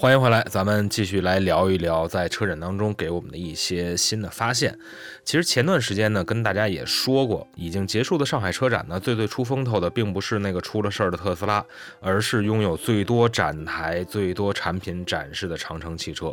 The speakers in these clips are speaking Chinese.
欢迎回来，咱们继续来聊一聊在车展当中给我们的一些新的发现。其实前段时间呢，跟大家也说过，已经结束的上海车展呢，最最出风头的并不是那个出了事儿的特斯拉，而是拥有最多展台、最多产品展示的长城汽车。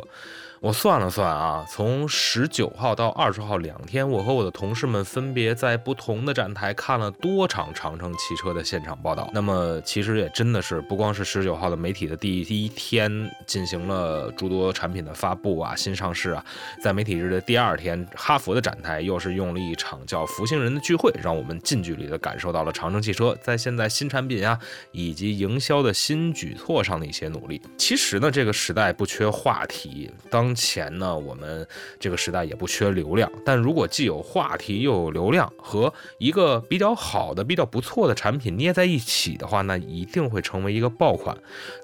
我算了算啊，从十九号到二十号两天，我和我的同事们分别在不同的展台看了多场长城汽车的现场报道。那么其实也真的是不光是十九号的媒体的第一天进行了诸多产品的发布啊、新上市啊，在媒体日的第二天，哈佛的展台又是用了一场叫“福星人”的聚会，让我们近距离的感受到了长城汽车在现在新产品啊以及营销的新举措上的一些努力。其实呢，这个时代不缺话题，当。前呢，我们这个时代也不缺流量，但如果既有话题又有流量，和一个比较好的、比较不错的产品捏在一起的话，那一定会成为一个爆款。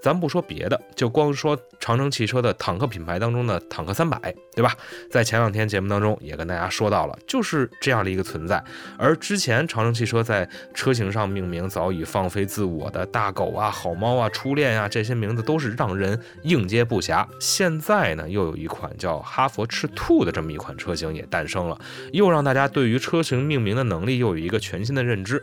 咱不说别的，就光说长城汽车的坦克品牌当中的坦克三百，对吧？在前两天节目当中也跟大家说到了，就是这样的一个存在。而之前长城汽车在车型上命名早已放飞自我的大狗啊、好猫啊、初恋啊，这些名字都是让人应接不暇。现在呢，又。有一款叫哈佛赤兔的这么一款车型也诞生了，又让大家对于车型命名的能力又有一个全新的认知。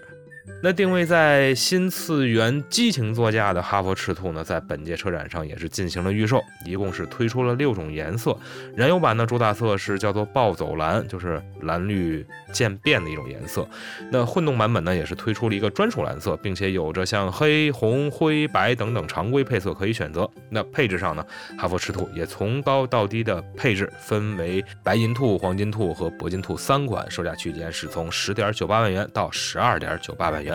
那定位在新次元激情座驾的哈佛赤兔呢，在本届车展上也是进行了预售，一共是推出了六种颜色。燃油版的主打色是叫做暴走蓝，就是蓝绿渐变的一种颜色。那混动版本呢，也是推出了一个专属蓝色，并且有着像黑、红、灰、白等等常规配色可以选择。那配置上呢，哈佛赤兔也从高到低的配置分为白银兔、黄金兔和铂金兔三款，售价区间是从十点九八万元到十二点九八万元。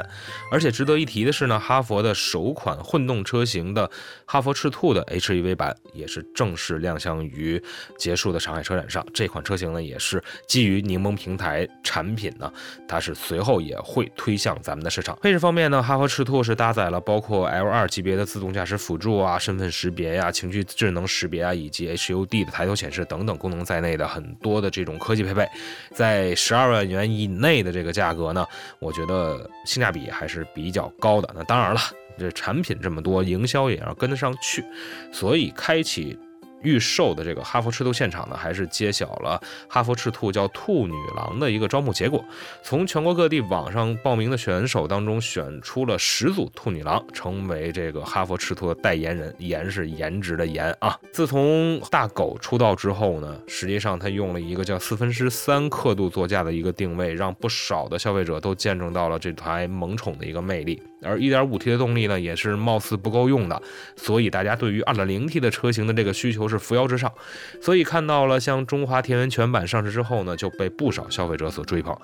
而且值得一提的是呢，哈佛的首款混动车型的哈佛赤兔的 HEV 版也是正式亮相于结束的上海车展上。这款车型呢，也是基于柠檬平台产品呢，它是随后也会推向咱们的市场。配置方面呢，哈佛赤兔是搭载了包括 L2 级别的自动驾驶辅助啊、身份识别呀、情绪智能识别啊，以及 HUD 的抬头显示等等功能在内的很多的这种科技配备，在十二万元以内的这个价格呢，我觉得。性价价比还是比较高的。那当然了，这产品这么多，营销也要跟得上去，所以开启。预售的这个哈佛赤兔现场呢，还是揭晓了哈佛赤兔叫“兔女郎”的一个招募结果。从全国各地网上报名的选手当中选出了十组兔女郎，成为这个哈佛赤兔的代言人。颜是颜值的颜啊！自从大狗出道之后呢，实际上他用了一个叫四分之三刻度座驾的一个定位，让不少的消费者都见证到了这台萌宠的一个魅力。而 1.5T 的动力呢，也是貌似不够用的，所以大家对于 2.0T 的车型的这个需求是扶摇直上。所以看到了像中华田园犬版上市之后呢，就被不少消费者所追捧。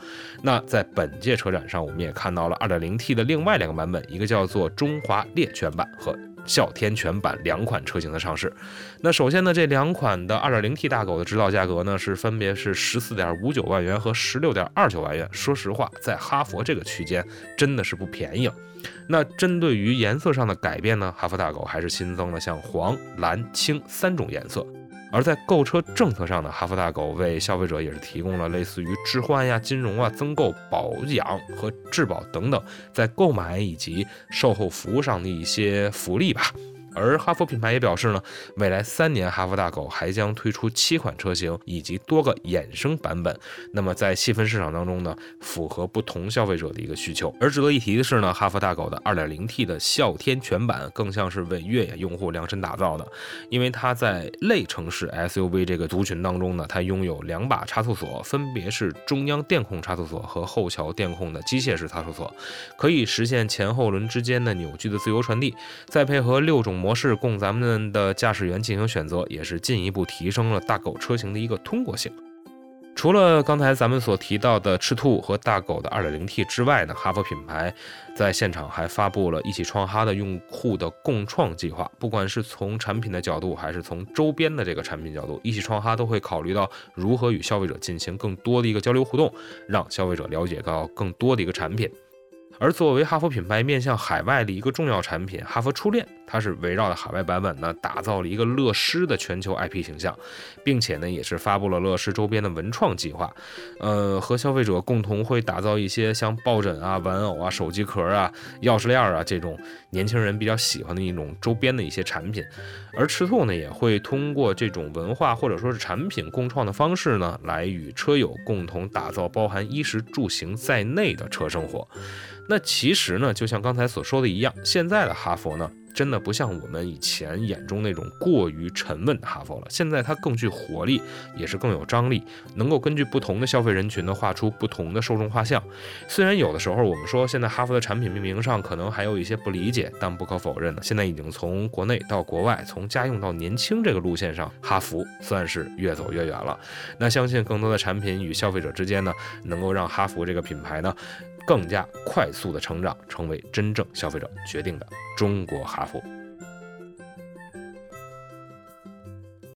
那在本届车展上，我们也看到了 2.0T 的另外两个版本，一个叫做中华猎犬版和。哮天犬版两款车型的上市，那首先呢，这两款的 2.0T 大狗的指导价格呢是分别是十四点五九万元和十六点二九万元。说实话，在哈佛这个区间真的是不便宜了。那针对于颜色上的改变呢，哈佛大狗还是新增了像黄、蓝、青三种颜色。而在购车政策上呢，哈弗大狗为消费者也是提供了类似于置换呀、金融啊、增购、保养和质保等等，在购买以及售后服务上的一些福利吧。而哈弗品牌也表示呢，未来三年哈弗大狗还将推出七款车型以及多个衍生版本。那么在细分市场当中呢，符合不同消费者的一个需求。而值得一提的是呢，哈弗大狗的 2.0T 的哮天全版更像是为越野用户量身打造的，因为它在类城市 SUV 这个族群当中呢，它拥有两把差速锁，分别是中央电控差速锁和后桥电控的机械式差速锁，可以实现前后轮之间的扭矩的自由传递，再配合六种。模式供咱们的驾驶员进行选择，也是进一步提升了大狗车型的一个通过性。除了刚才咱们所提到的赤兔和大狗的 2.0T 之外呢，哈弗品牌在现场还发布了一起创哈的用户的共创计划。不管是从产品的角度，还是从周边的这个产品角度，一起创哈都会考虑到如何与消费者进行更多的一个交流互动，让消费者了解到更多的一个产品。而作为哈佛品牌面向海外的一个重要产品，哈佛初恋，它是围绕着海外版本呢，打造了一个乐师的全球 IP 形象，并且呢，也是发布了乐师周边的文创计划，呃，和消费者共同会打造一些像抱枕啊、玩偶啊、手机壳啊、钥匙链啊这种年轻人比较喜欢的一种周边的一些产品。而赤兔呢，也会通过这种文化或者说是产品共创的方式呢，来与车友共同打造包含衣食住行在内的车生活。那其实呢，就像刚才所说的一样，现在的哈佛呢。真的不像我们以前眼中那种过于沉稳的哈佛了，现在它更具活力，也是更有张力，能够根据不同的消费人群呢画出不同的受众画像。虽然有的时候我们说现在哈佛的产品命名上可能还有一些不理解，但不可否认呢，现在已经从国内到国外，从家用到年轻这个路线上，哈弗算是越走越远了。那相信更多的产品与消费者之间呢，能够让哈弗这个品牌呢。更加快速的成长，成为真正消费者决定的中国哈佛。